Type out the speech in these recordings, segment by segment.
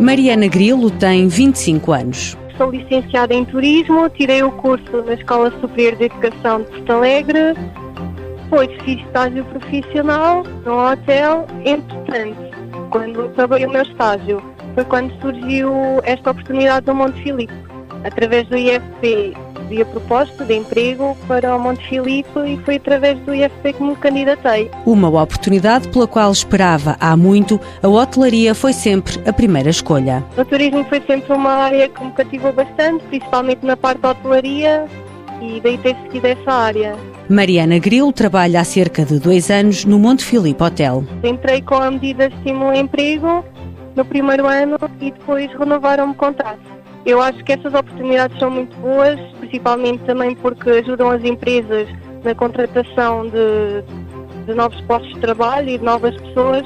Mariana Grilo tem 25 anos. Sou licenciada em Turismo, tirei o curso na Escola Superior de Educação de Porto Alegre, depois fiz estágio profissional no hotel. Entretanto, quando acabei o meu estágio, foi quando surgiu esta oportunidade do Monte Filipe. Através do IFP vi a proposta de emprego para o Monte Filipe e foi através do IFP que me candidatei. Uma oportunidade pela qual esperava há muito, a hotelaria foi sempre a primeira escolha. O turismo foi sempre uma área que me cativou bastante, principalmente na parte da hotelaria e daí ter seguido essa área. Mariana Grilo trabalha há cerca de dois anos no Monte Filipe Hotel. Entrei com a medida de estímulo emprego no primeiro ano e depois renovaram-me o contrato. Eu acho que essas oportunidades são muito boas, principalmente também porque ajudam as empresas na contratação de, de novos postos de trabalho e de novas pessoas.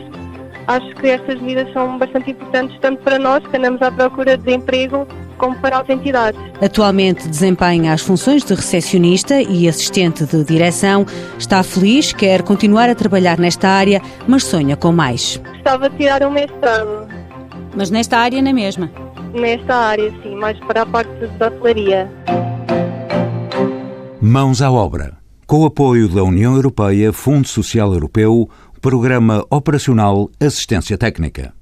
Acho que estas medidas são bastante importantes tanto para nós que andamos à procura de emprego como para as entidades. Atualmente desempenha as funções de recepcionista e assistente de direção. Está feliz, quer continuar a trabalhar nesta área, mas sonha com mais. Gostava de tirar um mestrado. Mas nesta área na mesma? Nesta área, sim, mais para a parte da hotelaria. Mãos à obra. Com o apoio da União Europeia, Fundo Social Europeu, Programa Operacional Assistência Técnica.